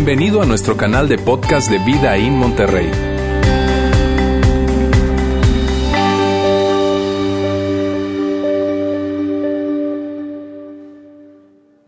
Bienvenido a nuestro canal de podcast de Vida en Monterrey.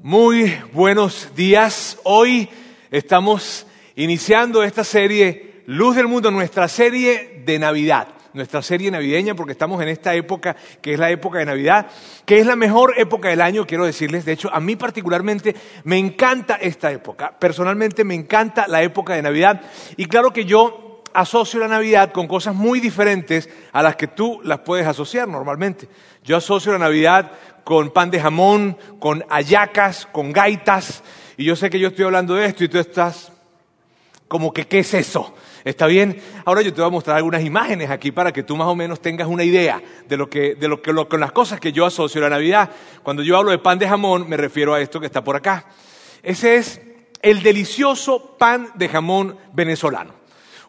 Muy buenos días. Hoy estamos iniciando esta serie Luz del Mundo, nuestra serie de Navidad, nuestra serie navideña, porque estamos en esta época que es la época de Navidad, que es la mejor época del año, quiero decirles. De hecho, a mí particularmente me encanta esta época. Personalmente me encanta la época de Navidad. Y claro que yo asocio la Navidad con cosas muy diferentes a las que tú las puedes asociar normalmente. Yo asocio la Navidad con pan de jamón, con ayacas, con gaitas. Y yo sé que yo estoy hablando de esto y tú estás como que, ¿qué es eso? ¿Está bien? Ahora yo te voy a mostrar algunas imágenes aquí para que tú más o menos tengas una idea de lo que, de lo que, lo, con las cosas que yo asocio a la Navidad. Cuando yo hablo de pan de jamón, me refiero a esto que está por acá. Ese es el delicioso pan de jamón venezolano.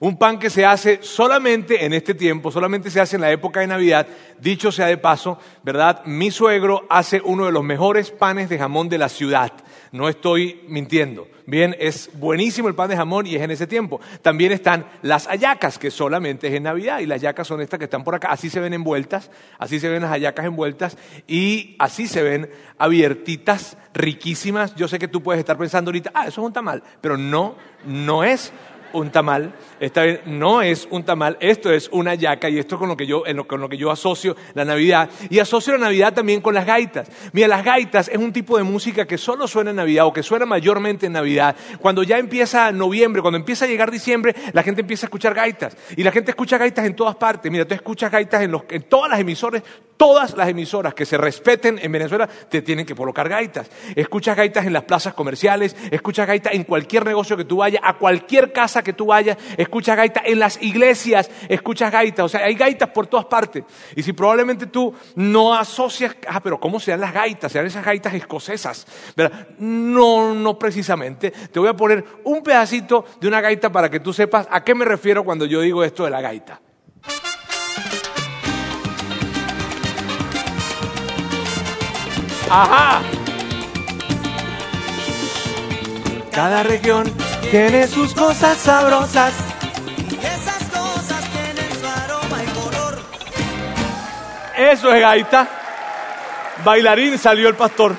Un pan que se hace solamente en este tiempo, solamente se hace en la época de Navidad. Dicho sea de paso, ¿verdad? Mi suegro hace uno de los mejores panes de jamón de la ciudad. No estoy mintiendo. Bien, es buenísimo el pan de jamón y es en ese tiempo. También están las hallacas, que solamente es en Navidad. Y las hallacas son estas que están por acá. Así se ven envueltas, así se ven las hallacas envueltas y así se ven abiertitas, riquísimas. Yo sé que tú puedes estar pensando ahorita, ah, eso es un tamal. Pero no, no es un tamal, esta vez no es un tamal, esto es una yaca y esto es con lo que yo, con lo que yo asocio la Navidad. Y asocio la Navidad también con las gaitas. Mira, las gaitas es un tipo de música que solo suena en Navidad o que suena mayormente en Navidad. Cuando ya empieza noviembre, cuando empieza a llegar diciembre, la gente empieza a escuchar gaitas. Y la gente escucha gaitas en todas partes. Mira, tú escuchas gaitas en, los, en todas las emisoras, todas las emisoras que se respeten en Venezuela te tienen que colocar gaitas. Escuchas gaitas en las plazas comerciales, escuchas gaitas en cualquier negocio que tú vayas, a cualquier casa que tú vayas, escuchas gaitas, en las iglesias escuchas gaitas, o sea, hay gaitas por todas partes. Y si probablemente tú no asocias, ah, pero ¿cómo se dan las gaitas? Se dan esas gaitas escocesas. No, no precisamente. Te voy a poner un pedacito de una gaita para que tú sepas a qué me refiero cuando yo digo esto de la gaita. Ajá. Cada región tiene sus cosas sabrosas. Y esas cosas tienen su aroma y color. Eso es gaita. Bailarín salió el pastor.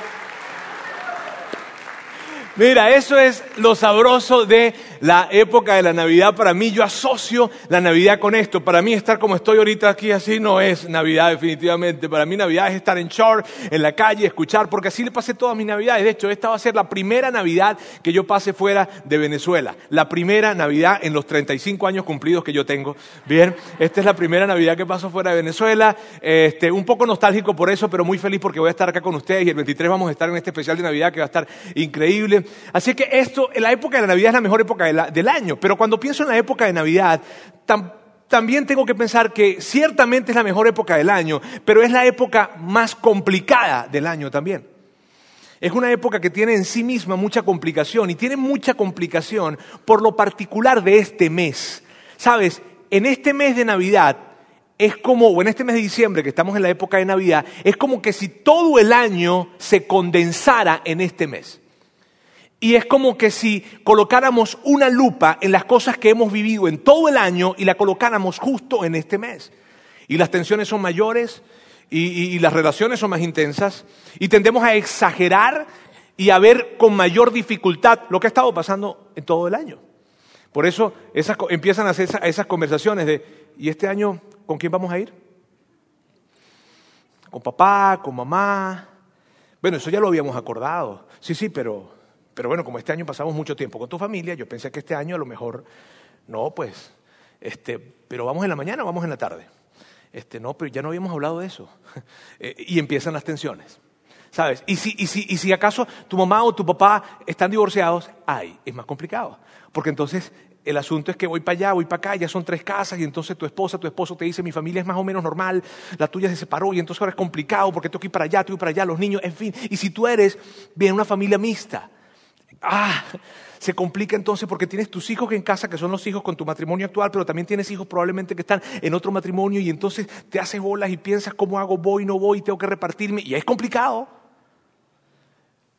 Mira, eso es lo sabroso de la época de la Navidad. Para mí, yo asocio la Navidad con esto. Para mí, estar como estoy ahorita aquí así no es Navidad, definitivamente. Para mí, Navidad es estar en short, en la calle, escuchar, porque así le pasé todas mis Navidades. De hecho, esta va a ser la primera Navidad que yo pase fuera de Venezuela. La primera Navidad en los 35 años cumplidos que yo tengo. Bien, esta es la primera Navidad que paso fuera de Venezuela. Este, un poco nostálgico por eso, pero muy feliz porque voy a estar acá con ustedes y el 23 vamos a estar en este especial de Navidad que va a estar increíble. Así que esto, la época de la Navidad es la mejor época de del año, pero cuando pienso en la época de Navidad, tam, también tengo que pensar que ciertamente es la mejor época del año, pero es la época más complicada del año también. Es una época que tiene en sí misma mucha complicación y tiene mucha complicación por lo particular de este mes. Sabes, en este mes de Navidad es como, o en este mes de diciembre que estamos en la época de Navidad, es como que si todo el año se condensara en este mes. Y es como que si colocáramos una lupa en las cosas que hemos vivido en todo el año y la colocáramos justo en este mes. Y las tensiones son mayores y, las relaciones son más intensas y tendemos a exagerar y a ver con mayor dificultad lo que ha estado pasando en todo el año. Por eso empiezan a hacer esas, esas conversaciones de, ¿y este año con quién vamos a ir? ¿Con papá? ¿Con mamá? Bueno, eso ya lo habíamos acordado. Sí, sí, pero pero bueno, como este año pasamos mucho tiempo con tu familia, yo pensé que este año a lo mejor, no, pues, este, pero vamos en la mañana vamos en la tarde. Este, no, pero ya no habíamos hablado de eso. Eh, y empiezan las tensiones. ¿Sabes? Y si, y, si, y si acaso tu mamá o tu papá están divorciados, ay, es más complicado. Porque entonces el asunto es que voy para allá, voy para acá, ya son tres casas y entonces tu esposa, tu esposo te dice, mi familia es más o menos normal, la tuya se separó y entonces ahora es complicado porque tengo que ir para allá, tengo que ir para allá, los niños, en fin. Y si tú eres bien una familia mixta, ah, se complica entonces porque tienes tus hijos en casa, que son los hijos con tu matrimonio actual, pero también tienes hijos probablemente que están en otro matrimonio y entonces te haces bolas y piensas cómo hago, voy, no voy, tengo que repartirme y es complicado.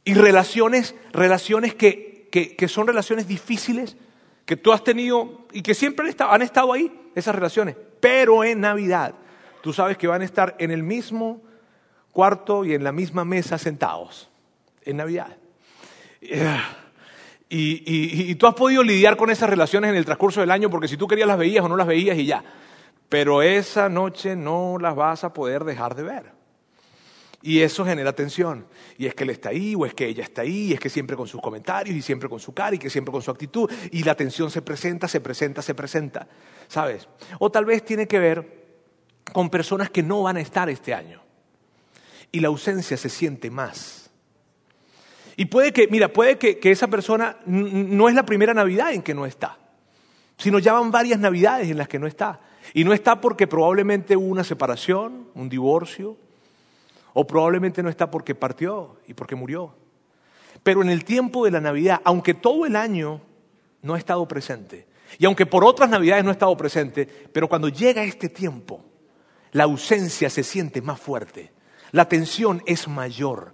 Y relaciones, relaciones que que, que son relaciones difíciles, que tú has tenido y que siempre han estado ahí, esas relaciones, pero en Navidad tú sabes que van a estar en el mismo cuarto y en la misma mesa sentados, en Navidad. Y, y- y tú has podido lidiar con esas relaciones en el transcurso del año porque si tú querías las veías o no las veías y ya. Pero esa noche no las vas a poder dejar de ver. Y eso genera tensión. Y es que él está ahí, o es que ella está ahí, y es que siempre con sus comentarios, y siempre con su cara, y que siempre con su actitud. Y la tensión se presenta, se presenta, se presenta. ¿Sabes? O tal vez tiene que ver con personas que no van a estar este año. Y la ausencia se siente más. Y puede que, mira, puede que, esa persona no es la primera Navidad en que no está, sino ya van varias Navidades en las que no está. Y no está porque probablemente hubo una separación, un divorcio, o probablemente no está porque partió y porque murió. Pero en el tiempo de la Navidad, aunque todo el año no ha estado presente, y aunque por otras Navidades no ha estado presente, pero cuando llega este tiempo, la ausencia se siente más fuerte, la tensión es mayor.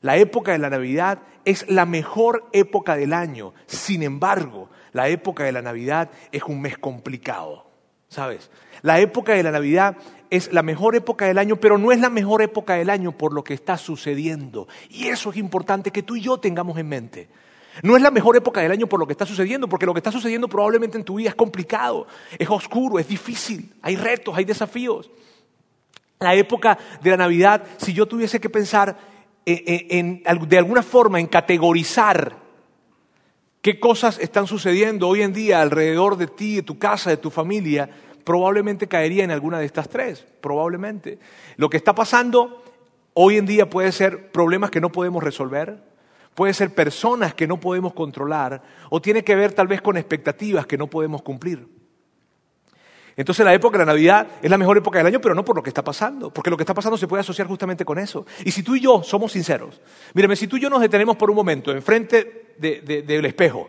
La época de la Navidad es la mejor época del año. Sin embargo, la época de la Navidad es un mes complicado, ¿sabes? La época de la Navidad es la mejor época del año, pero no es la mejor época del año por lo que está sucediendo. Y eso es importante que tú y yo tengamos en mente. No es la mejor época del año por lo que está sucediendo, porque lo que está sucediendo probablemente en tu vida es complicado, es oscuro, es difícil, hay retos, hay desafíos. La época de la Navidad, si yo tuviese que pensar en- en- de alguna forma en categorizar qué cosas están sucediendo hoy en día alrededor de ti, de tu casa, de tu familia, probablemente caería en alguna de estas tres, probablemente. Lo que está pasando hoy en día puede ser problemas que no podemos resolver, puede ser personas que no podemos controlar, o tiene que ver tal vez con expectativas que no podemos cumplir. Entonces la época de la Navidad es la mejor época del año, pero no por lo que está pasando, porque lo que está pasando se puede asociar justamente con eso. Y si tú y yo somos sinceros, mírame, si tú y yo nos detenemos por un momento enfrente de- de- del espejo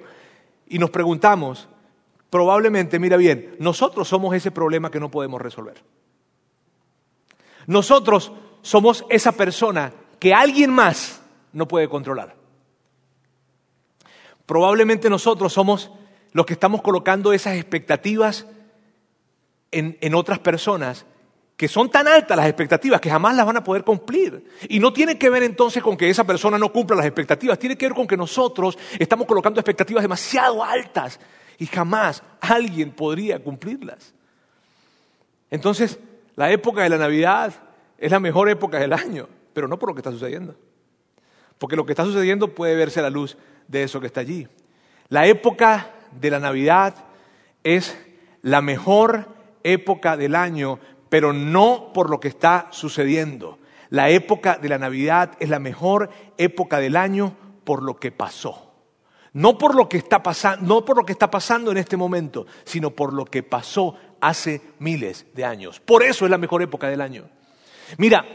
y nos preguntamos, probablemente, mira bien, nosotros somos ese problema que no podemos resolver. Nosotros somos esa persona que alguien más no puede controlar. Probablemente nosotros somos los que estamos colocando esas expectativas en, otras personas que son tan altas las expectativas que jamás las van a poder cumplir. Y no tiene que ver entonces con que esa persona no cumpla las expectativas, tiene que ver con que nosotros estamos colocando expectativas demasiado altas y jamás alguien podría cumplirlas. Entonces, la época de la Navidad es la mejor época del año, pero no por lo que está sucediendo. Porque lo que está sucediendo puede verse a la luz de eso que está allí. La época de la Navidad es la mejor época del año, pero no por lo que está sucediendo. La época de la Navidad es la mejor época del año por lo que pasó. No por lo que está pasando, no por lo que está pasando en este momento, sino por lo que pasó hace miles de años. Por eso es la mejor época del año. Mira,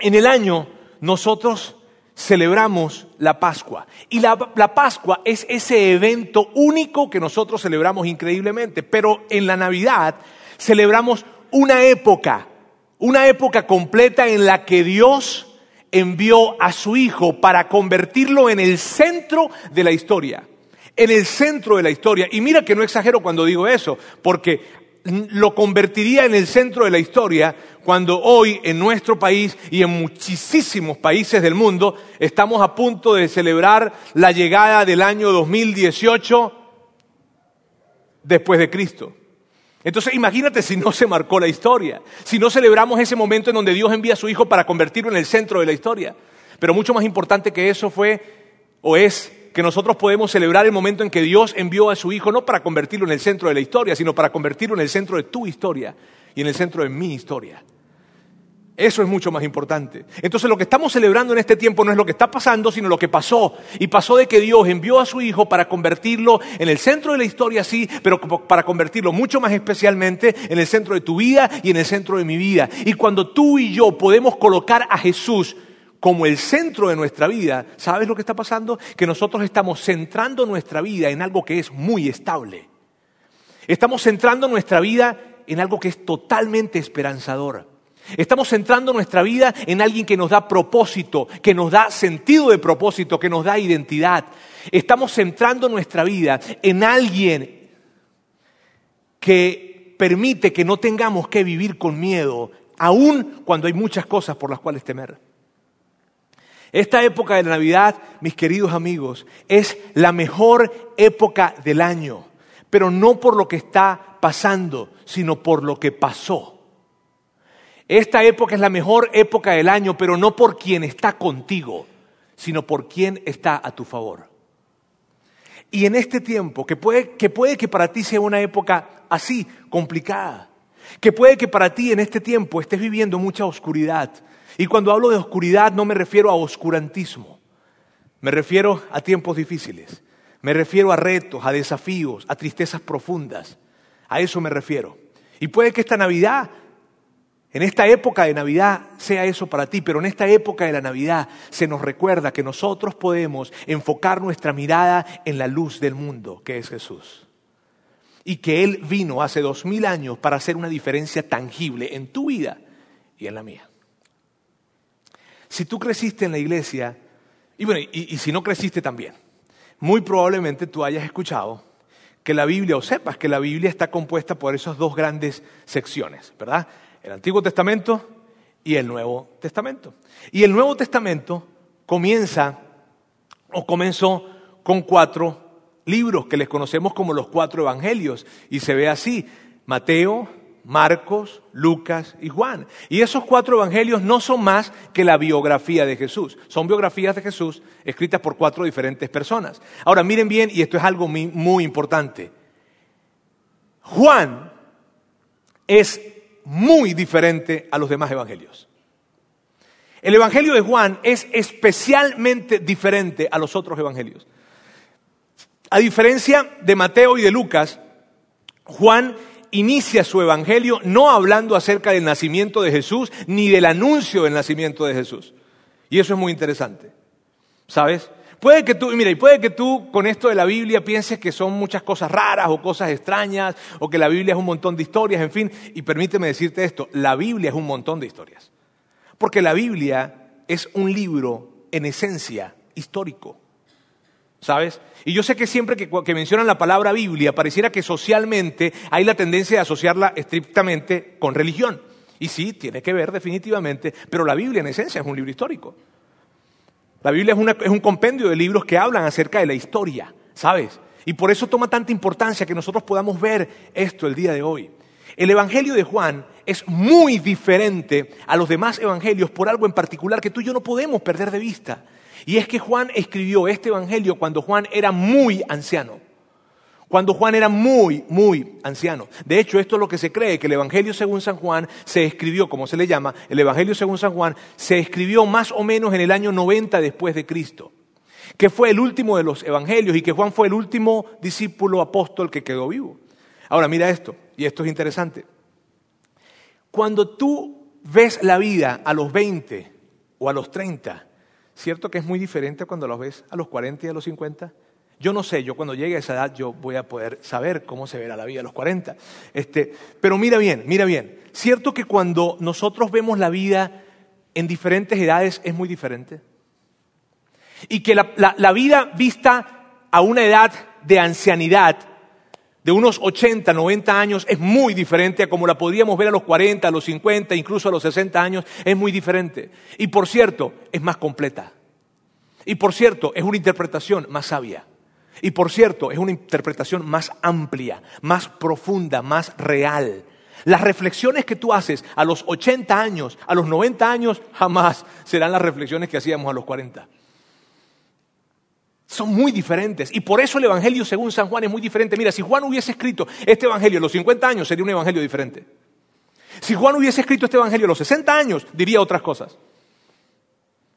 en el año nosotros celebramos la Pascua. Y la, la, Pascua es ese evento único que nosotros celebramos increíblemente. Pero en la Navidad celebramos una época, una época completa en la que Dios envió a su Hijo para convertirlo en el centro de la historia. En el centro de la historia. Y mira que no exagero cuando digo eso, porque lo convertiría en el centro de la historia cuando hoy en nuestro país y en muchísimos países del mundo estamos a punto de celebrar la llegada del año 2018 después de Cristo. Entonces imagínate si no se marcó la historia, si no celebramos ese momento en donde Dios envía a su Hijo para convertirlo en el centro de la historia. Pero mucho más importante que eso fue o es que nosotros podemos celebrar el momento en que Dios envió a su Hijo no para convertirlo en el centro de la historia, sino para convertirlo en el centro de tu historia y en el centro de mi historia. Eso es mucho más importante. Entonces lo que estamos celebrando en este tiempo no es lo que está pasando, sino lo que pasó. Y pasó de que Dios envió a su Hijo para convertirlo en el centro de la historia, sí, pero para convertirlo mucho más especialmente en el centro de tu vida y en el centro de mi vida. Y cuando tú y yo podemos colocar a Jesús como el centro de nuestra vida, ¿sabes lo que está pasando? Que nosotros estamos centrando nuestra vida en algo que es muy estable. Estamos centrando nuestra vida en algo que es totalmente esperanzador. Estamos centrando nuestra vida en alguien que nos da propósito, que nos da sentido de propósito, que nos da identidad. Estamos centrando nuestra vida en alguien que permite que no tengamos que vivir con miedo, aun cuando hay muchas cosas por las cuales temer. Esta época de la Navidad, mis queridos amigos, es la mejor época del año, pero no por lo que está pasando, sino por lo que pasó. Esta época es la mejor época del año, pero no por quien está contigo, sino por quien está a tu favor. Y en este tiempo, que puede, que puede que para ti sea una época así, complicada, que puede que para ti en este tiempo estés viviendo mucha oscuridad. Y cuando hablo de oscuridad no me refiero a oscurantismo, me refiero a tiempos difíciles, me refiero a retos, a desafíos, a tristezas profundas. A eso me refiero. Y puede que esta Navidad en esta época de Navidad sea eso para ti, pero en esta época de la Navidad se nos recuerda que nosotros podemos enfocar nuestra mirada en la luz del mundo, que es Jesús. Y que Él vino hace dos mil años para hacer una diferencia tangible en tu vida y en la mía. Si tú creciste en la iglesia, y bueno, y, y si no creciste también, muy probablemente tú hayas escuchado que la Biblia, o sepas que la Biblia está compuesta por esas dos grandes secciones, ¿verdad? El Antiguo Testamento y el Nuevo Testamento. Y el Nuevo Testamento comienza o comenzó con cuatro libros que les conocemos como los cuatro evangelios y se ve así, Mateo, Marcos, Lucas y Juan. Y esos cuatro evangelios no son más que la biografía de Jesús. Son biografías de Jesús escritas por cuatro diferentes personas. Ahora miren bien, y esto es algo muy, importante. Juan es muy diferente a los demás evangelios. El Evangelio de Juan es especialmente diferente a los otros evangelios. A diferencia de Mateo y de Lucas, Juan inicia su evangelio no hablando acerca del nacimiento de Jesús ni del anuncio del nacimiento de Jesús. Y eso es muy interesante. ¿Sabes? Puede que tú, mira, y puede que tú con esto de la Biblia pienses que son muchas cosas raras o cosas extrañas o que la Biblia es un montón de historias, en fin, y permíteme decirte esto, la Biblia es un montón de historias. Porque la Biblia es un libro en esencia histórico. ¿Sabes? Y yo sé que siempre que, que, mencionan la palabra Biblia, pareciera que socialmente hay la tendencia de asociarla estrictamente con religión. Y sí, tiene que ver definitivamente, pero la Biblia en esencia es un libro histórico. La Biblia es, un compendio de libros que hablan acerca de la historia, ¿sabes? Y por eso toma tanta importancia que nosotros podamos ver esto el día de hoy. El Evangelio de Juan es muy diferente a los demás evangelios por algo en particular que tú y yo no podemos perder de vista. Y es que Juan escribió este Evangelio cuando Juan era muy anciano cuando Juan era muy, muy anciano. De hecho, esto es lo que se cree, que el Evangelio según San Juan se escribió, como se le llama, el Evangelio según San Juan se escribió más o menos en el año 90 después de Cristo, que fue el último de los Evangelios y que Juan fue el último discípulo apóstol que quedó vivo. Ahora, mira esto, y esto es interesante. Cuando tú ves la vida a los 20 o a los 30, ¿cierto que es muy diferente cuando los ves a los 40 y a los 50? Yo no sé, yo cuando llegue a esa edad yo voy a poder saber cómo se verá la vida a los 40. Este, pero mira bien, mira bien. Cierto que cuando nosotros vemos la vida en diferentes edades es muy diferente. Y que la, la vida vista a una edad de ancianidad, de unos 80, 90 años, es muy diferente a como la podríamos ver a los 40, a los 50, incluso a los 60 años, es muy diferente. Y por cierto, es más completa. Y por cierto, es una interpretación más sabia. Y por cierto, es una interpretación más amplia, más profunda, más real. Las reflexiones que tú haces a los 80 años, a los 90 años, jamás serán las reflexiones que hacíamos a los 40. Son muy diferentes. Y por eso el Evangelio según San Juan es muy diferente. Mira, si Juan hubiese escrito este Evangelio a los 50 años, sería un Evangelio diferente. Si Juan hubiese escrito este Evangelio a los 60 años, diría otras cosas.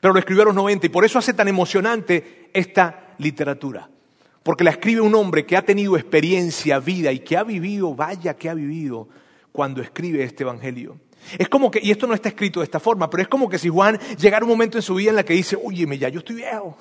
Pero lo escribió a los 90 y por eso hace tan emocionante esta literatura. Porque la escribe un hombre que ha tenido experiencia, vida y que ha vivido, vaya que ha vivido cuando escribe este Evangelio. Es como que, y esto no está escrito de esta forma, pero es como que si Juan llegara un momento en su vida en la que dice, oye, ya yo estoy viejo,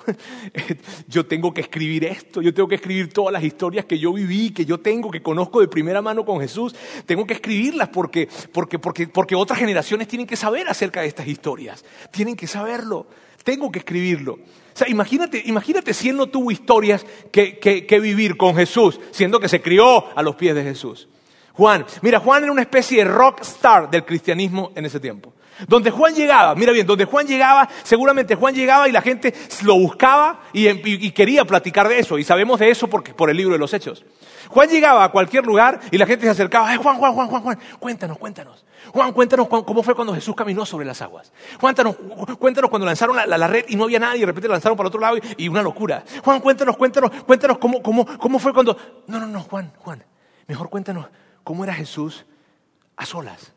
yo tengo que escribir esto, yo tengo que escribir todas las historias que yo viví, que yo tengo, que conozco de primera mano con Jesús, tengo que escribirlas porque, porque, porque, porque otras generaciones tienen que saber acerca de estas historias, tienen que saberlo, tengo que escribirlo. O sea, imagínate, imagínate si él no tuvo historias que, que, que vivir con Jesús, siendo que se crió a los pies de Jesús. Juan, mira, Juan era una especie de rock star del cristianismo en ese tiempo. Donde Juan llegaba, mira bien, donde Juan llegaba, seguramente Juan llegaba y la gente lo buscaba y, quería platicar de eso. Y sabemos de eso porque, por el libro de los Hechos. Juan llegaba a cualquier lugar y la gente se acercaba. Ay, Juan, Juan, Juan, Juan, Juan, cuéntanos, cuéntanos. Juan, cuéntanos cómo fue cuando Jesús caminó sobre las aguas. Cuéntanos, cuéntanos cuando lanzaron la, red y no había nadie y de repente lanzaron para otro lado y, y una locura. Juan, cuéntanos, cuéntanos, cuéntanos cómo, cómo, cómo fue cuando... No, no, no, Juan, Juan, mejor cuéntanos cómo era Jesús a solas.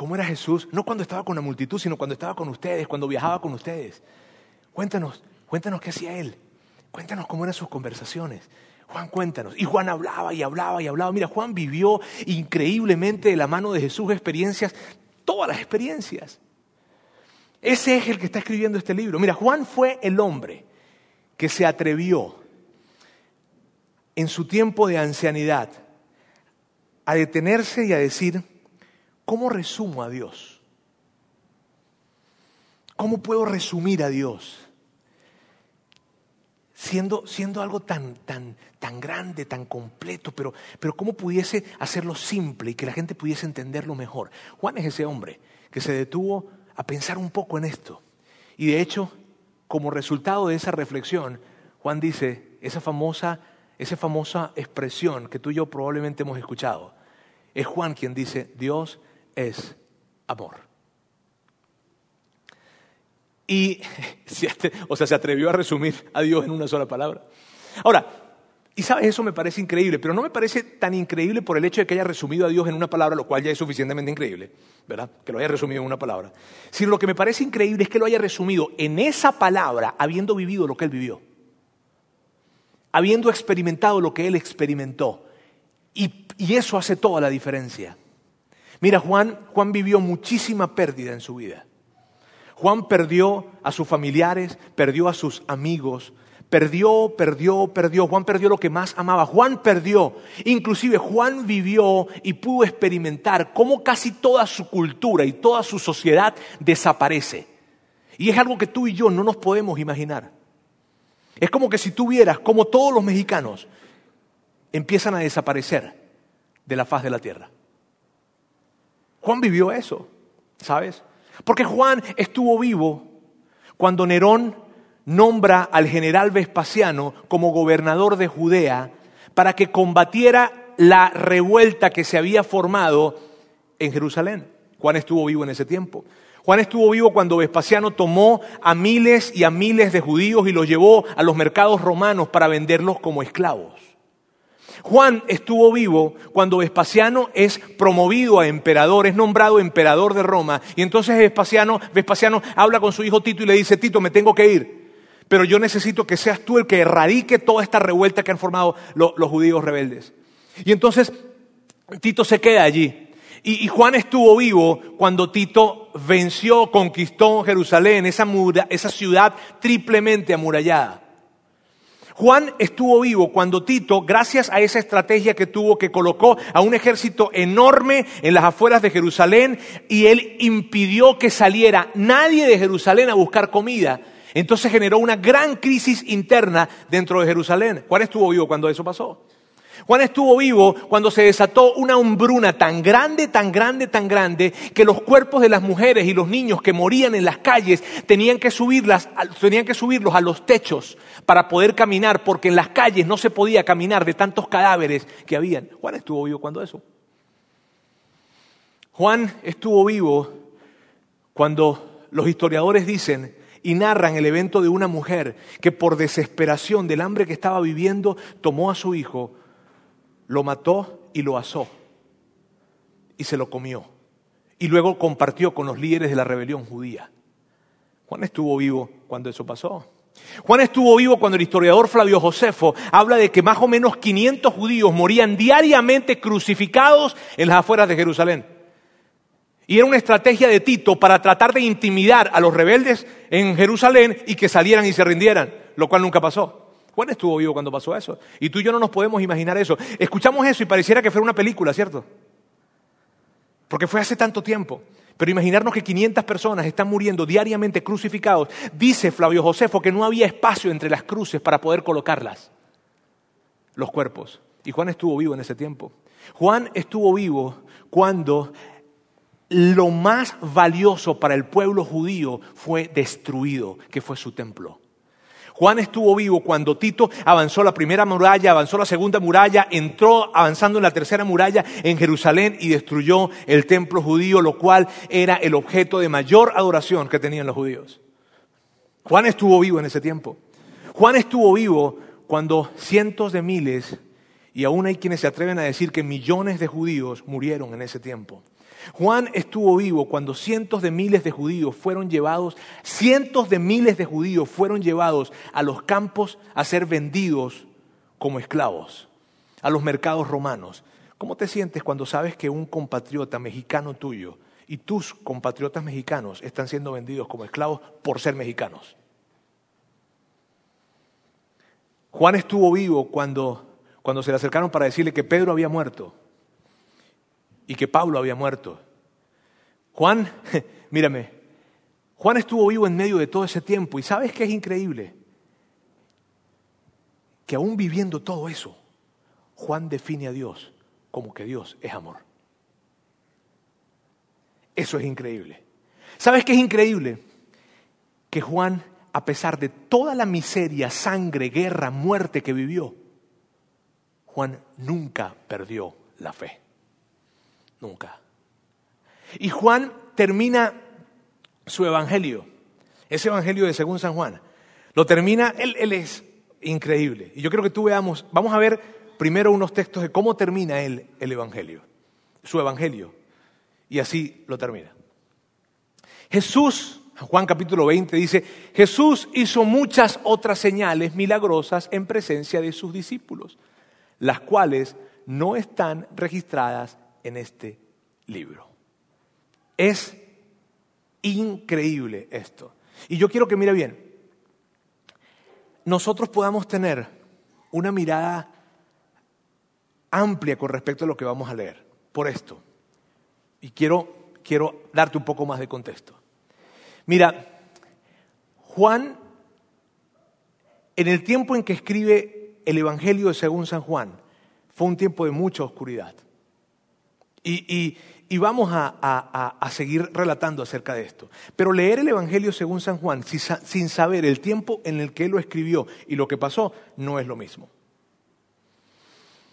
¿Cómo era Jesús? No cuando estaba con la multitud, sino cuando estaba con ustedes, cuando viajaba con ustedes. Cuéntanos, cuéntanos qué hacía Él. Cuéntanos cómo eran sus conversaciones. Juan, cuéntanos. Y Juan hablaba y hablaba y hablaba. Mira, Juan vivió increíblemente de la mano de Jesús experiencias, todas las experiencias. Ese es el que está escribiendo este libro. Mira, Juan fue el hombre que se atrevió en su tiempo de ancianidad a detenerse y a decir, ¿cómo resumo a Dios? ¿Cómo puedo resumir a Dios? Siendo, siendo algo tan, tan, tan grande, tan completo, pero, pero ¿cómo pudiese hacerlo simple y que la gente pudiese entenderlo mejor? Juan es ese hombre que se detuvo a pensar un poco en esto. Y de hecho, como resultado de esa reflexión, Juan dice esa famosa, esa famosa expresión que tú y yo probablemente hemos escuchado. Es Juan quien dice, Dios es amor. Y, o sea, se atrevió a resumir a Dios en una sola palabra. Ahora, y sabes, eso me parece increíble, pero no me parece tan increíble por el hecho de que haya resumido a Dios en una palabra, lo cual ya es suficientemente increíble, ¿verdad? Que lo haya resumido en una palabra. Sino lo que me parece increíble es que lo haya resumido en esa palabra habiendo vivido lo que él vivió. Habiendo experimentado lo que él experimentó. Y, y eso hace toda la diferencia. Mira, Juan, Juan vivió muchísima pérdida en su vida. Juan perdió a sus familiares, perdió a sus amigos, perdió, perdió, perdió. Juan perdió lo que más amaba. Juan perdió. Inclusive Juan vivió y pudo experimentar cómo casi toda su cultura y toda su sociedad desaparece. Y es algo que tú y yo no nos podemos imaginar. Es como que si tú vieras cómo todos los mexicanos empiezan a desaparecer de la faz de la tierra. Juan vivió eso, ¿sabes? Porque Juan estuvo vivo cuando Nerón nombra al general Vespasiano como gobernador de Judea para que combatiera la revuelta que se había formado en Jerusalén. Juan estuvo vivo en ese tiempo. Juan estuvo vivo cuando Vespasiano tomó a miles y a miles de judíos y los llevó a los mercados romanos para venderlos como esclavos. Juan estuvo vivo cuando Vespasiano es promovido a emperador, es nombrado emperador de Roma. Y entonces Vespasiano, Vespasiano habla con su hijo Tito y le dice, Tito, me tengo que ir. Pero yo necesito que seas tú el que erradique toda esta revuelta que han formado los, judíos rebeldes. Y entonces Tito se queda allí. Y, Juan estuvo vivo cuando Tito venció, conquistó Jerusalén, esa, esa ciudad triplemente amurallada. Juan estuvo vivo cuando Tito, gracias a esa estrategia que tuvo, que colocó a un ejército enorme en las afueras de Jerusalén y él impidió que saliera nadie de Jerusalén a buscar comida. Entonces generó una gran crisis interna dentro de Jerusalén. Juan estuvo vivo cuando eso pasó. Juan estuvo vivo cuando se desató una hombruna tan grande, tan grande, tan grande, que los cuerpos de las mujeres y los niños que morían en las calles tenían que, subirlas, tenían que subirlos a los techos para poder caminar, porque en las calles no se podía caminar de tantos cadáveres que habían. Juan estuvo vivo cuando eso. Juan estuvo vivo cuando los historiadores dicen y narran el evento de una mujer que por desesperación del hambre que estaba viviendo tomó a su hijo, lo mató y lo asó y se lo comió. Y luego compartió con los líderes de la rebelión judía. Juan estuvo vivo cuando eso pasó. Juan estuvo vivo cuando el historiador Flavio Josefo habla de que más o menos 500 judíos morían diariamente crucificados en las afueras de Jerusalén. Y era una estrategia de Tito para tratar de intimidar a los rebeldes en Jerusalén y que salieran y se rindieran, lo cual nunca pasó. Juan estuvo vivo cuando pasó eso. Y tú y yo no nos podemos imaginar eso. Escuchamos eso y pareciera que fuera una película, ¿cierto? Porque fue hace tanto tiempo. Pero imaginarnos que 500 personas están muriendo diariamente crucificados. Dice Flavio Josefo que no había espacio entre las cruces para poder colocarlas, los cuerpos. Y Juan estuvo vivo en ese tiempo. Juan estuvo vivo cuando lo más valioso para el pueblo judío fue destruido, que fue su templo. Juan estuvo vivo cuando Tito avanzó la primera muralla, avanzó la segunda muralla, entró avanzando en la tercera muralla en Jerusalén y destruyó el templo judío, lo cual era el objeto de mayor adoración que tenían los judíos. Juan estuvo vivo en ese tiempo. Juan estuvo vivo cuando cientos de miles, y aún hay quienes se atreven a decir que millones de judíos murieron en ese tiempo. Juan estuvo vivo cuando cientos de miles de judíos fueron llevados, cientos de miles de judíos fueron llevados a los campos a ser vendidos como esclavos, a los mercados romanos. ¿Cómo te sientes cuando sabes que un compatriota mexicano tuyo y tus compatriotas mexicanos están siendo vendidos como esclavos por ser mexicanos? Juan estuvo vivo cuando, cuando se le acercaron para decirle que Pedro había muerto y que Pablo había muerto. Juan, mírame, Juan estuvo vivo en medio de todo ese tiempo y ¿sabes qué es increíble? Que aún viviendo todo eso, Juan define a Dios como que Dios es amor. Eso es increíble. ¿Sabes qué es increíble? Que Juan, a pesar de toda la miseria, sangre, guerra, muerte que vivió, Juan nunca perdió la fe. Nunca. Y Juan termina su evangelio, ese evangelio de según San Juan. Lo termina, él, es increíble. Y yo creo que tú veamos, vamos a ver primero unos textos de cómo termina él el evangelio, su evangelio. Y así lo termina. Jesús, Juan capítulo 20 dice, Jesús hizo muchas otras señales milagrosas en presencia de sus discípulos, las cuales no están registradas en este libro. Es increíble esto. Y yo quiero que mire bien, nosotros podamos tener una mirada amplia con respecto a lo que vamos a leer, por esto. Y quiero, quiero darte un poco más de contexto. Mira, Juan, en el tiempo en que escribe el Evangelio según San Juan, fue un tiempo de mucha oscuridad. Y, vamos a, seguir relatando acerca de esto. Pero leer el Evangelio según San Juan sin saber el tiempo en el que él lo escribió y lo que pasó no es lo mismo.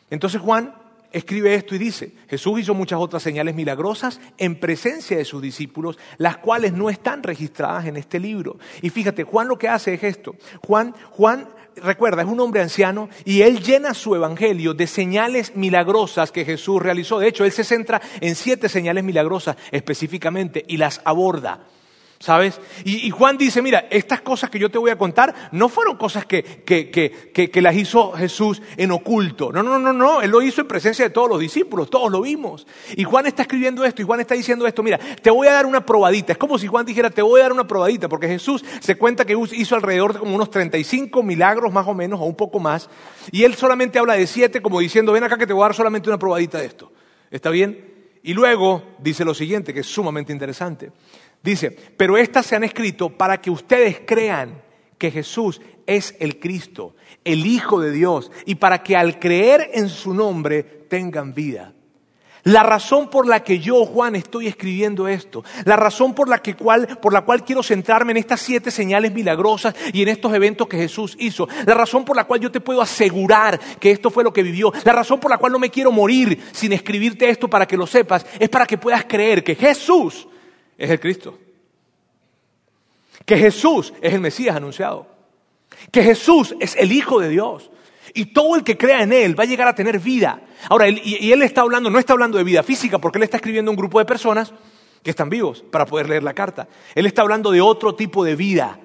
Entonces Juan escribe esto y dice, Jesús hizo muchas otras señales milagrosas en presencia de sus discípulos, las cuales no están registradas en este libro. Y fíjate, Juan lo que hace es esto. Juan, Juan recuerda, es un hombre anciano y él llena su evangelio de señales milagrosas que Jesús realizó. De hecho, él se centra en siete señales milagrosas específicamente y las aborda. ¿Sabes? Y, Juan dice, mira, estas cosas que yo te voy a contar no fueron cosas que, que, que, que, las hizo Jesús en oculto. No, no, no, no, él lo hizo en presencia de todos los discípulos, todos lo vimos. Y Juan está escribiendo esto y Juan está diciendo esto, mira, te voy a dar una probadita. Es como si Juan dijera, te voy a dar una probadita, porque Jesús se cuenta que hizo alrededor de como unos 35 milagros más o menos, o un poco más. Y él solamente habla de siete, como diciendo, ven acá que te voy a dar solamente una probadita de esto. ¿Está bien? Y luego dice lo siguiente, que es sumamente interesante. Dice, pero estas se han escrito para que ustedes crean que Jesús es el Cristo, el Hijo de Dios, y para que al creer en su nombre tengan vida. La razón por la que yo, Juan, estoy escribiendo esto, la razón por la, que cual, por la cual quiero centrarme en estas siete señales milagrosas y en estos eventos que Jesús hizo, la razón por la cual yo te puedo asegurar que esto fue lo que vivió, la razón por la cual no me quiero morir sin escribirte esto para que lo sepas, es para que puedas creer que Jesús es el Cristo. Que Jesús es el Mesías anunciado. Que Jesús es el Hijo de Dios. Y todo el que crea en Él va a llegar a tener vida. Ahora, y, Él está hablando, no está hablando de vida física, porque Él está escribiendo a un grupo de personas que están vivos para poder leer la carta. Él está hablando de otro tipo de vida.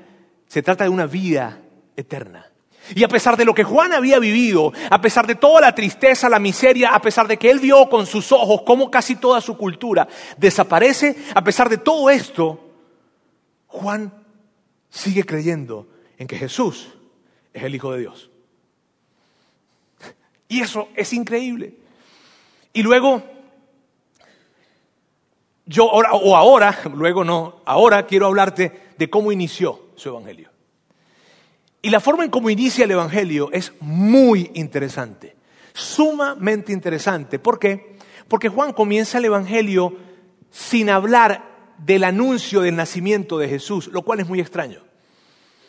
Se trata de una vida eterna. Y a pesar de lo que Juan había vivido, a pesar de toda la tristeza, la miseria, a pesar de que él vio con sus ojos cómo casi toda su cultura desaparece, a pesar de todo esto, Juan sigue creyendo en que Jesús es el Hijo de Dios. Y eso es increíble. Y luego, yo ahora, o ahora, luego no, ahora quiero hablarte de cómo inició su evangelio. Y la forma en cómo inicia el Evangelio es muy interesante, sumamente interesante. ¿Por qué? Porque Juan comienza el Evangelio sin hablar del anuncio del nacimiento de Jesús, lo cual es muy extraño.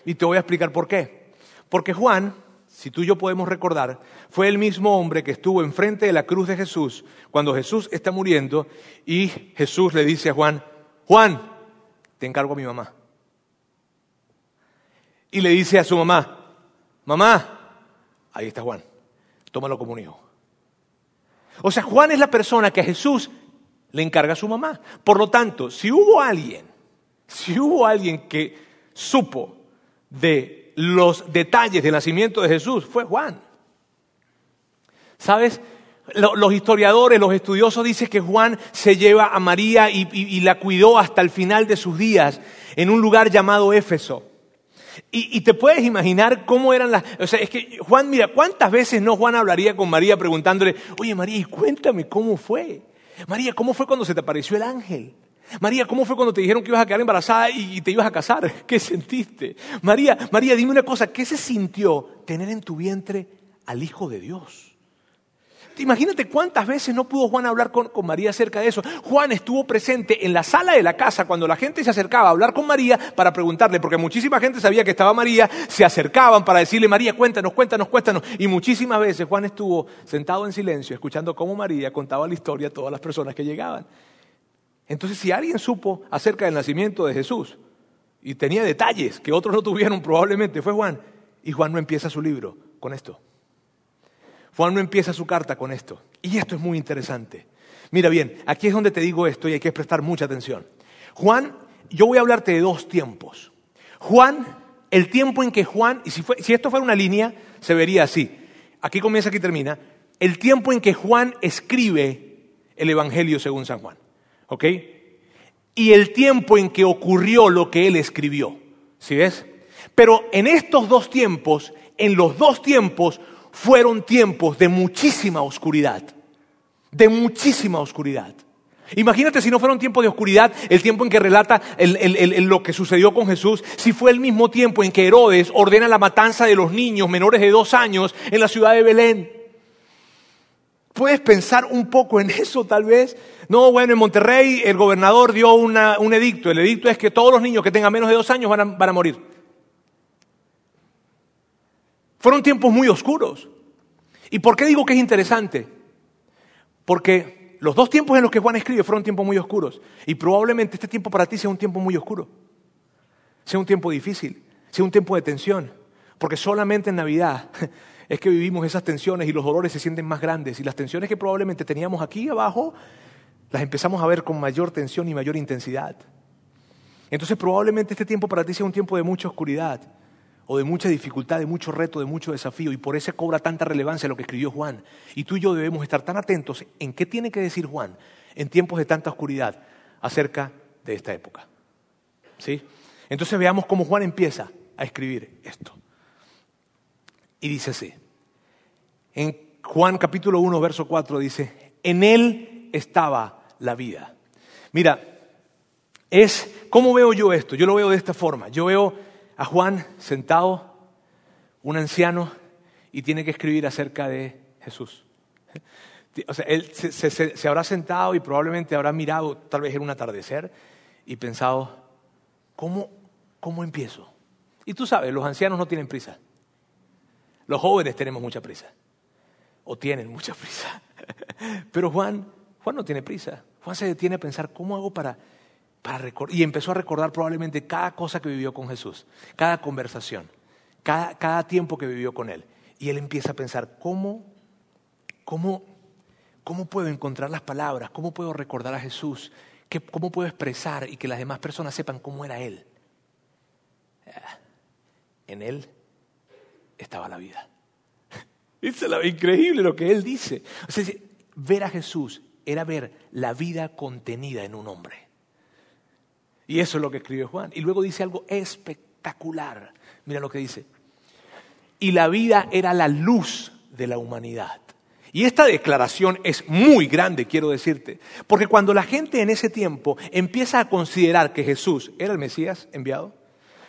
Y te voy a explicar por qué. Porque Juan, si tú y yo podemos recordar, fue el mismo hombre que estuvo enfrente de la cruz de Jesús cuando Jesús está muriendo y Jesús le dice a Juan, Juan, te encargo a mi mamá y le dice a su mamá, mamá, ahí está Juan, tómalo como un hijo. O sea, Juan es la persona que a Jesús le encarga a su mamá. Por lo tanto, si hubo alguien, si hubo alguien que supo de los detalles del nacimiento de Jesús, fue Juan. ¿Sabes? Los historiadores, los estudiosos dicen que Juan se lleva a María y, y la cuidó hasta el final de sus días en un lugar llamado Éfeso. Y, te puedes imaginar cómo eran las... O sea, es que Juan, mira, ¿cuántas veces no Juan hablaría con María preguntándole, oye María, y cuéntame cómo fue? María, ¿cómo fue cuando se te apareció el ángel? María, ¿cómo fue cuando te dijeron que ibas a quedar embarazada y, y te ibas a casar? ¿Qué sentiste? María, María, dime una cosa, ¿qué se sintió tener en tu vientre al Hijo de Dios? Imagínate cuántas veces no pudo Juan hablar con, María acerca de eso. Juan estuvo presente en la sala de la casa cuando la gente se acercaba a hablar con María para preguntarle, porque muchísima gente sabía que estaba María, se acercaban para decirle, María, cuéntanos, cuéntanos, cuéntanos. Y muchísimas veces Juan estuvo sentado en silencio, escuchando cómo María contaba la historia a todas las personas que llegaban. Entonces, si alguien supo acerca del nacimiento de Jesús y tenía detalles que otros no tuvieron, probablemente fue Juan. Y Juan no empieza su libro con esto. Juan no empieza su carta con esto. Y esto es muy interesante. Mira bien, aquí es donde te digo esto y hay que prestar mucha atención. Juan, yo voy a hablarte de dos tiempos. Juan, el tiempo en que Juan, y si, esto fuera una línea, se vería así. Aquí comienza, aquí termina. El tiempo en que Juan escribe el Evangelio según San Juan. ¿Ok? Y el tiempo en que ocurrió lo que él escribió. ¿Sí ves? Pero en estos dos tiempos, en los dos tiempos, fueron tiempos de muchísima oscuridad, de muchísima oscuridad. Imagínate si no fuera un tiempo de oscuridad, el tiempo en que relata lo que sucedió con Jesús, si fue el mismo tiempo en que Herodes ordena la matanza de los niños menores de dos años en la ciudad de Belén. ¿Puedes pensar un poco en eso tal vez? No, bueno, en Monterrey el gobernador dio un edicto. El edicto es que todos los niños que tengan menos de dos años van a morir. Fueron tiempos muy oscuros. ¿Y por qué digo que es interesante? Porque los dos tiempos en los que Juan escribe fueron tiempos muy oscuros. Y probablemente este tiempo para ti sea un tiempo muy oscuro. Sea un tiempo difícil. Sea un tiempo de tensión. Porque solamente en Navidad es que vivimos esas tensiones y los dolores se sienten más grandes. Y las tensiones que probablemente teníamos aquí abajo, las empezamos a ver con mayor tensión y mayor intensidad. Entonces probablemente este tiempo para ti sea un tiempo de mucha oscuridad o de mucha dificultad, de mucho reto, de mucho desafío, y por eso cobra tanta relevancia lo que escribió Juan. Y tú y yo debemos estar tan atentos en qué tiene que decir Juan en tiempos de tanta oscuridad acerca de esta época. ¿Sí? Entonces veamos cómo Juan empieza a escribir esto. Y dice así, en Juan capítulo 1, verso 4 dice, en él estaba la vida. Mira, es, ¿cómo veo yo esto? Yo lo veo de esta forma. Yo veo Juan sentado, un anciano, y tiene que escribir acerca de Jesús. O sea, él se, habrá sentado y probablemente habrá mirado tal vez en un atardecer y pensado, ¿cómo, ¿cómo empiezo? Y tú sabes, los ancianos no tienen prisa. Los jóvenes tenemos mucha prisa. O tienen mucha prisa. Pero Juan, Juan no tiene prisa. Juan se detiene a pensar, ¿cómo hago para y empezó a recordar probablemente cada cosa que vivió con Jesús, cada conversación, cada, tiempo que vivió con Él. Y él empieza a pensar, ¿cómo, cómo, cómo puedo encontrar las palabras? ¿Cómo puedo recordar a Jesús? ¿Cómo puedo expresar y que las demás personas sepan cómo era Él? Ah, en Él estaba la vida. Es increíble lo que él dice, ver a Jesús era ver la vida contenida en un hombre. Y eso es lo que escribió Juan. Y luego dice algo espectacular. Mira lo que dice. Y la vida era la luz de la humanidad. Y esta declaración es muy grande, quiero decirte, porque cuando la gente en ese tiempo empieza a considerar que Jesús era el Mesías enviado,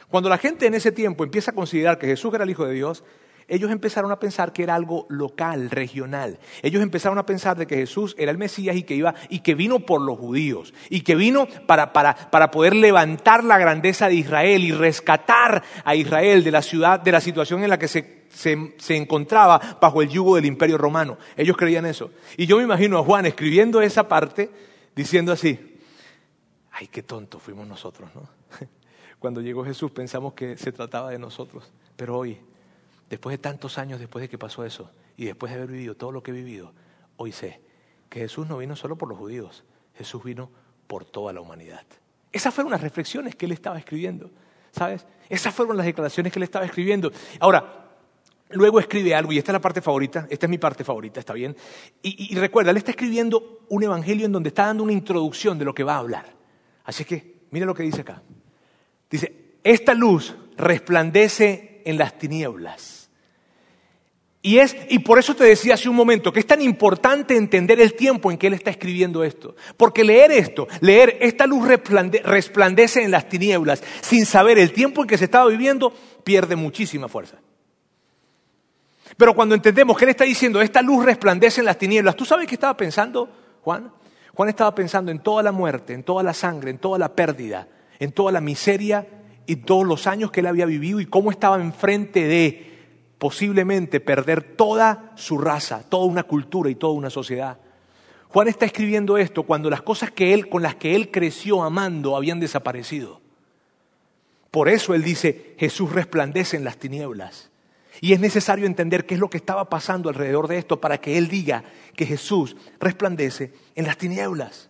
cuando la gente en ese tiempo empieza a considerar que Jesús era el Hijo de Dios, ellos empezaron a pensar que era algo local, regional. Ellos empezaron a pensar de que Jesús era el Mesías y que iba y que vino por los judíos y que vino para, para, para poder levantar la grandeza de Israel y rescatar a Israel de la ciudad, de la situación en la que se, se, se encontraba bajo el yugo del Imperio Romano. Ellos creían eso. Y yo me imagino a Juan escribiendo esa parte diciendo así: Ay, qué tonto fuimos nosotros, ¿no? Cuando llegó Jesús pensamos que se trataba de nosotros, pero hoy, después de tantos años después de que pasó eso y después de haber vivido todo lo que he vivido, hoy sé que Jesús no vino solo por los judíos, Jesús vino por toda la humanidad. Esas fueron las reflexiones que él estaba escribiendo, ¿sabes? Esas fueron las declaraciones que él estaba escribiendo. Ahora, luego escribe algo, y esta es la parte favorita, esta es mi parte favorita, ¿está bien? Y, recuerda, él está escribiendo un evangelio en donde está dando una introducción de lo que va a hablar. Así que, mira lo que dice acá. Dice, esta luz resplandece en las tinieblas. Y, es, y por eso te decía hace un momento que es tan importante entender el tiempo en que él está escribiendo esto. Porque leer esto, leer esta luz resplande- resplandece en las tinieblas, sin saber el tiempo en que se estaba viviendo, pierde muchísima fuerza. Pero cuando entendemos que él está diciendo, esta luz resplandece en las tinieblas, ¿tú sabes qué estaba pensando Juan? Juan estaba pensando en toda la muerte, en toda la sangre, en toda la pérdida, en toda la miseria y todos los años que él había vivido y cómo estaba enfrente de posiblemente perder toda su raza, toda una cultura y toda una sociedad. Juan está escribiendo esto cuando las cosas que él, con las que él creció amando habían desaparecido. Por eso él dice, Jesús resplandece en las tinieblas. Y es necesario entender qué es lo que estaba pasando alrededor de esto para que él diga que Jesús resplandece en las tinieblas.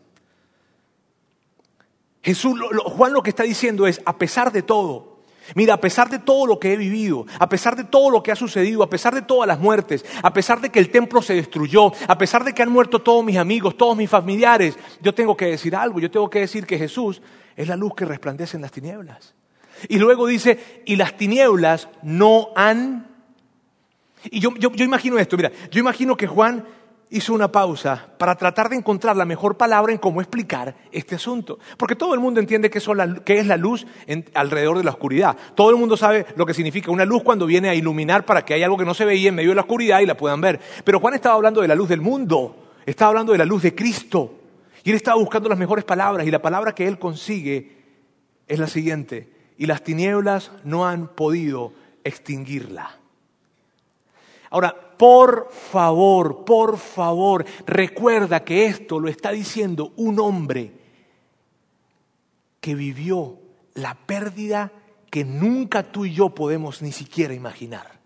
Jesús, lo- Juan lo que está diciendo es, a pesar de todo, mira, a pesar de todo lo que he vivido, a pesar de todo lo que ha sucedido, a pesar de todas las muertes, a pesar de que el templo se destruyó, a pesar de que han muerto todos mis amigos, todos mis familiares, yo tengo que decir algo, yo tengo que decir que Jesús es la luz que resplandece en las tinieblas. Y luego dice, y las tinieblas no han... Y yo- yo imagino esto, mira, yo imagino que Juan hizo una pausa para tratar de encontrar la mejor palabra en cómo explicar este asunto. Porque todo el mundo entiende la- que es la luz alrededor de la oscuridad. Todo el mundo sabe lo que significa una luz cuando viene a iluminar para que haya algo que no se veía en medio de la oscuridad y la puedan ver. Pero Juan estaba hablando de la luz del mundo, estaba hablando de la luz de Cristo. Y él estaba buscando las mejores palabras y la palabra que él consigue es la siguiente. Y las tinieblas no han podido extinguirla. Ahora, por favor, por favor, recuerda que esto lo está diciendo un hombre que vivió la pérdida que nunca tú y yo podemos ni siquiera imaginar.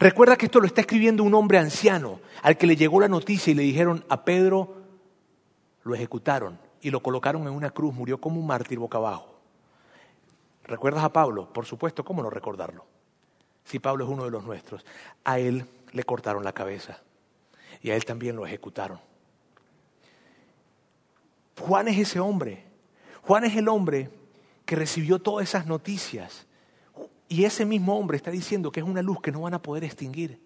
Recuerda que esto lo está escribiendo un hombre anciano al que le llegó la noticia y le dijeron a Pedro, lo ejecutaron y lo colocaron en una cruz, murió como un mártir boca abajo. ¿Recuerdas a Pablo? Por supuesto, ¿cómo no recordarlo? Si Pablo es uno de los nuestros, a él le cortaron la cabeza y a él también lo ejecutaron. Juan es ese hombre. Juan es el hombre que recibió todas esas noticias. Y ese mismo hombre está diciendo que es una luz que no van a poder extinguir.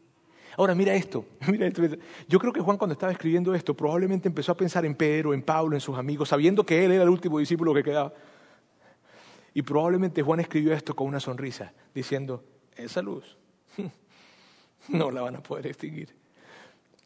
Ahora, mira esto. Yo creo que Juan cuando estaba escribiendo esto probablemente empezó a pensar en Pedro, en Pablo, en sus amigos, sabiendo que él era el último discípulo que quedaba. Y probablemente Juan escribió esto con una sonrisa, diciendo, esa luz no la van a poder extinguir.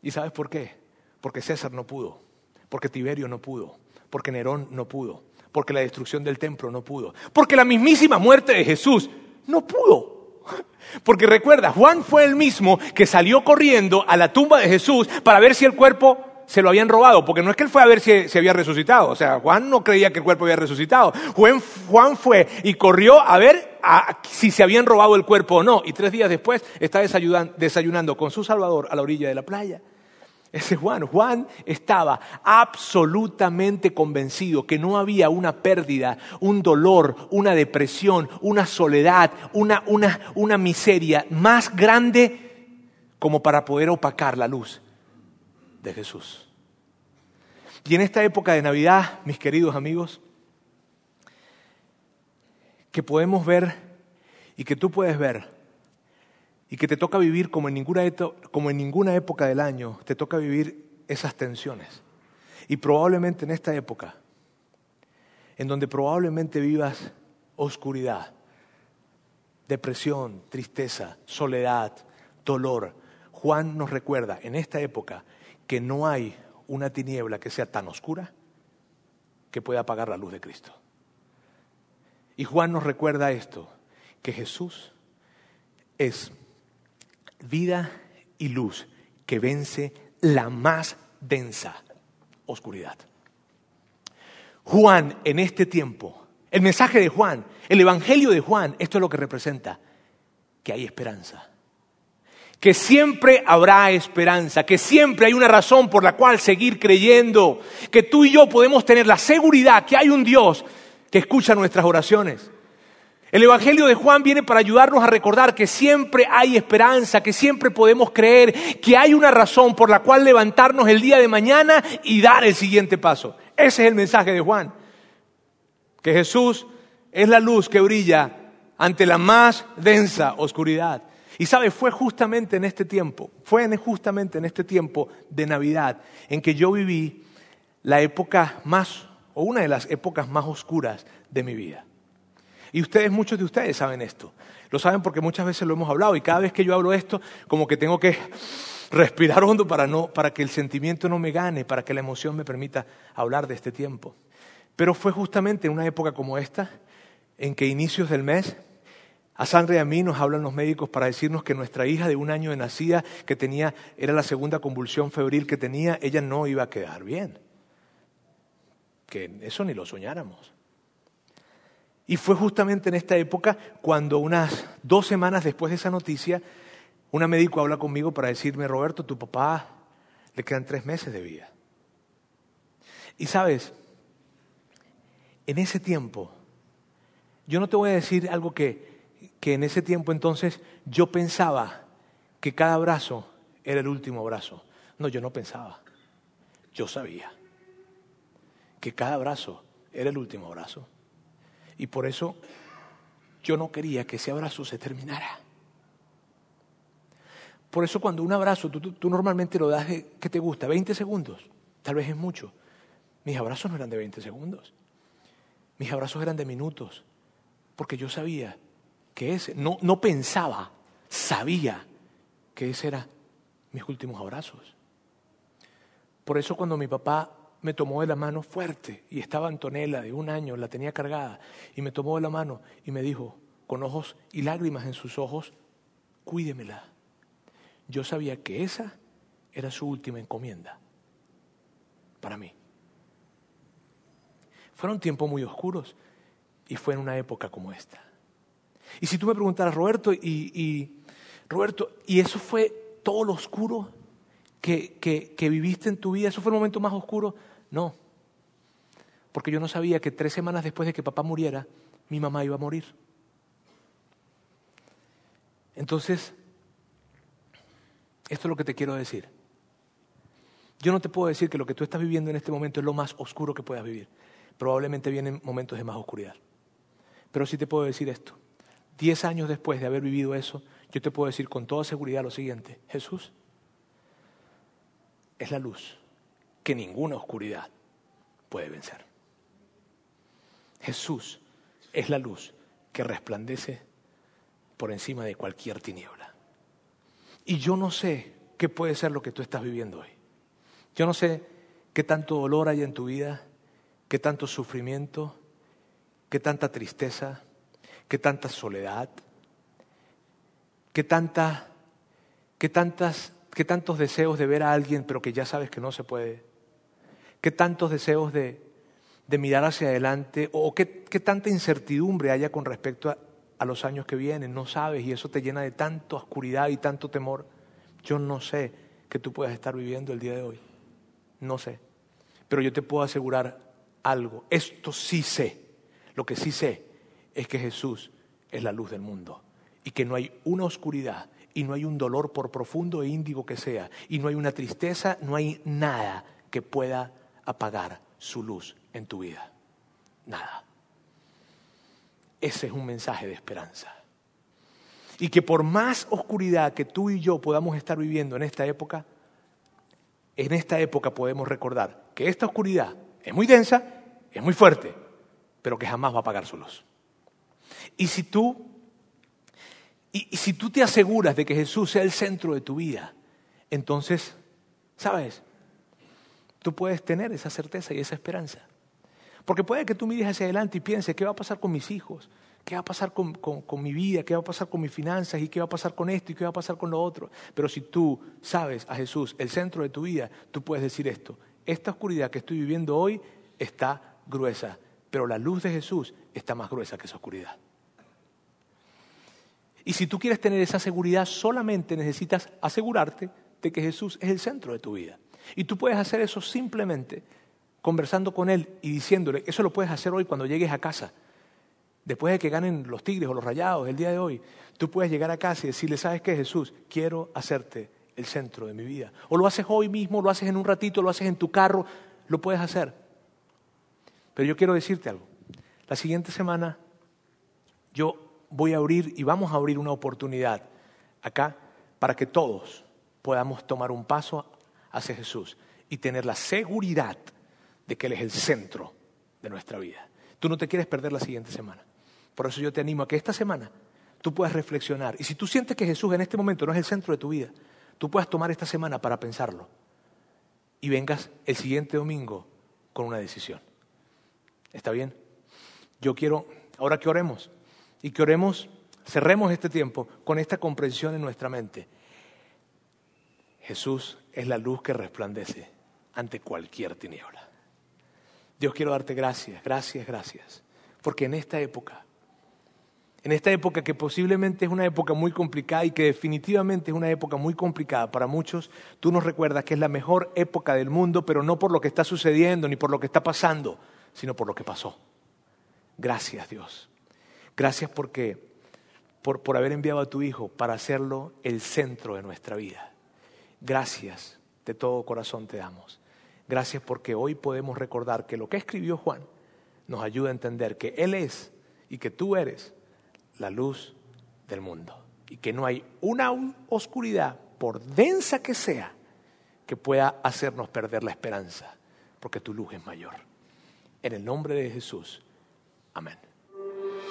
¿Y sabes por qué? Porque César no pudo, porque Tiberio no pudo, porque Nerón no pudo, porque la destrucción del templo no pudo, porque la mismísima muerte de Jesús no pudo. Porque recuerda, Juan fue el mismo que salió corriendo a la tumba de Jesús para ver si el cuerpo se lo habían robado, porque no es que él fue a ver si se había resucitado, o sea, Juan no creía que el cuerpo había resucitado. Juan, Juan fue y corrió a ver si se habían robado el cuerpo o no, y tres días después está desayunan- desayunando con su Salvador a la orilla de la playa. Ese es Juan. Juan estaba absolutamente convencido que no había una pérdida, un dolor, una depresión, una soledad, una, una, una miseria más grande como para poder opacar la luz de Jesús. Y en esta época de Navidad, mis queridos amigos, que podemos ver y que tú puedes ver y que te toca vivir como en ninguna, como en ninguna época del año, te toca vivir esas tensiones. Y probablemente en esta época, en donde probablemente vivas oscuridad, depresión, tristeza, soledad, dolor, Juan nos recuerda en esta época que no hay una tiniebla que sea tan oscura que pueda apagar la luz de Cristo. Y Juan nos recuerda esto, que Jesús es vida y luz que vence la más densa oscuridad. Juan en este tiempo, el mensaje de Juan, el Evangelio de Juan, esto es lo que representa, que hay esperanza, que siempre habrá esperanza, que siempre hay una razón por la cual seguir creyendo, que tú y yo podemos tener la seguridad que hay un Dios que escucha nuestras oraciones el Evangelio de Juan viene para ayudarnos a recordar que siempre hay esperanza, que siempre podemos creer, que hay una razón por la cual levantarnos el día de mañana y dar el siguiente paso. Ese es el mensaje de Juan. Que Jesús es la luz que brilla ante la más densa oscuridad. Y sabe, fue justamente en este tiempo, fue justamente en este tiempo de Navidad en que yo viví la época más, o una de las épocas más oscuras de mi vida. Y ustedes, muchos de ustedes saben esto. Lo saben porque muchas veces lo hemos hablado y cada vez que yo hablo esto, como que tengo que respirar hondo para, no, para que el sentimiento no me gane, para que la emoción me permita hablar de este tiempo. Pero fue justamente en una época como esta, en que inicios del mes, a Sandra y a mí nos hablan los médicos para decirnos que nuestra hija de un año de nacida, que tenía, era la segunda convulsión febril que tenía, ella no iba a quedar bien. Que eso ni lo soñáramos. Y fue justamente en esta época cuando unas dos semanas después de esa noticia, una médico habla conmigo para decirme, Roberto, tu papá le quedan tres meses de vida. Y sabes, en ese tiempo, yo no te voy a decir algo que, que en ese tiempo entonces yo pensaba que cada abrazo era el último abrazo. No, yo no pensaba. Yo sabía que cada abrazo era el último abrazo. Y por eso yo no quería que ese abrazo se terminara. Por eso cuando un abrazo, tú, normalmente lo das, de, ¿qué te gusta? 20 segundos. Tal vez es mucho. Mis abrazos no eran de 20 segundos. Mis abrazos eran de minutos. Porque yo sabía que ese, no, no pensaba, sabía que ese era mis últimos abrazos. Por eso cuando mi papá me tomó de la mano fuerte y estaba Antonella de un año, la tenía cargada, y me tomó de la mano y me dijo, con ojos y lágrimas en sus ojos, cuídemela. Yo sabía que esa era su última encomienda para mí. Fueron tiempos muy oscuros y fue en una época como esta. Y si tú me preguntaras, Roberto, y, Roberto, ¿y eso fue todo lo oscuro que, que, viviste en tu vida? ¿Eso fue el momento más oscuro? No, porque yo no sabía que tres semanas después de que papá muriera, mi mamá iba a morir. Entonces, esto es lo que te quiero decir. Yo no te puedo decir que lo que tú estás viviendo en este momento es lo más oscuro que puedas vivir. Probablemente vienen momentos de más oscuridad. Pero sí te puedo decir esto. Diez años después de haber vivido eso, yo te puedo decir con toda seguridad lo siguiente. Jesús es la luz que ninguna oscuridad puede vencer. Jesús es la luz que resplandece por encima de cualquier tiniebla. Y yo no sé qué puede ser lo que tú estás viviendo hoy. Yo no sé qué tanto dolor hay en tu vida, qué tanto sufrimiento, qué tanta tristeza, qué tanta soledad, qué tanta, qué tantas, qué tantos deseos de ver a alguien, pero que ya sabes que no se puede qué tantos deseos de, mirar hacia adelante o qué, tanta incertidumbre haya con respecto a, a los años que vienen, no sabes y eso te llena de tanta oscuridad y tanto temor. Yo no sé que tú puedas estar viviendo el día de hoy. No sé. Pero yo te puedo asegurar algo. Esto sí sé. Lo que sí sé es que Jesús es la luz del mundo y que no hay una oscuridad y no hay un dolor por profundo e índigo que sea y no hay una tristeza, no hay nada que pueda apagar su luz en tu vida. Nada. Ese es un mensaje de esperanza. Y que por más oscuridad que tú y yo podamos estar viviendo en esta época, en esta época podemos recordar que esta oscuridad es muy densa, es muy fuerte, pero que jamás va a apagar su luz. Y si tú y, si tú te aseguras de que Jesús sea el centro de tu vida, entonces, ¿sabes? Tú puedes tener esa certeza y esa esperanza. Porque puede que tú mires hacia adelante y pienses, ¿qué va a pasar con mis hijos? ¿Qué va a pasar con, con, con, mi vida? ¿Qué va a pasar con mis finanzas? ¿Y qué va a pasar con esto? ¿Y qué va a pasar con lo otro? Pero si tú sabes a Jesús, el centro de tu vida, tú puedes decir esto. Esta oscuridad que estoy viviendo hoy está gruesa, pero la luz de Jesús está más gruesa que esa oscuridad. Y si tú quieres tener esa seguridad, solamente necesitas asegurarte de que Jesús es el centro de tu vida. Y tú puedes hacer eso simplemente conversando con Él y diciéndole, eso lo puedes hacer hoy cuando llegues a casa. Después de que ganen los tigres o los rayados el día de hoy, tú puedes llegar a casa y decirle, ¿sabes qué, Jesús? Quiero hacerte el centro de mi vida. O lo haces hoy mismo, lo haces en un ratito, lo haces en tu carro, lo puedes hacer. Pero yo quiero decirte algo. La siguiente semana yo voy a abrir y vamos a abrir una oportunidad acá para que todos podamos tomar un paso hacia Jesús y tener la seguridad de que Él es el centro de nuestra vida. Tú no te quieres perder la siguiente semana. Por eso yo te animo a que esta semana tú puedas reflexionar. Y si tú sientes que Jesús en este momento no es el centro de tu vida, tú puedas tomar esta semana para pensarlo. Y vengas el siguiente domingo con una decisión. ¿Está bien? Yo quiero, ahora que oremos, y que oremos, cerremos este tiempo con esta comprensión en nuestra mente. Jesús es la luz que resplandece ante cualquier tiniebla. Dios quiero darte gracias, gracias, gracias, porque en esta época, en esta época que posiblemente es una época muy complicada y que definitivamente es una época muy complicada para muchos, tú nos recuerdas que es la mejor época del mundo, pero no por lo que está sucediendo ni por lo que está pasando, sino por lo que pasó. Gracias Dios. Gracias porque, por, por haber enviado a tu Hijo para hacerlo el centro de nuestra vida. Gracias, de todo corazón te damos. Gracias porque hoy podemos recordar que lo que escribió Juan nos ayuda a entender que Él es y que tú eres la luz del mundo. Y que no hay una oscuridad, por densa que sea, que pueda hacernos perder la esperanza, porque tu luz es mayor. En el nombre de Jesús. Amén.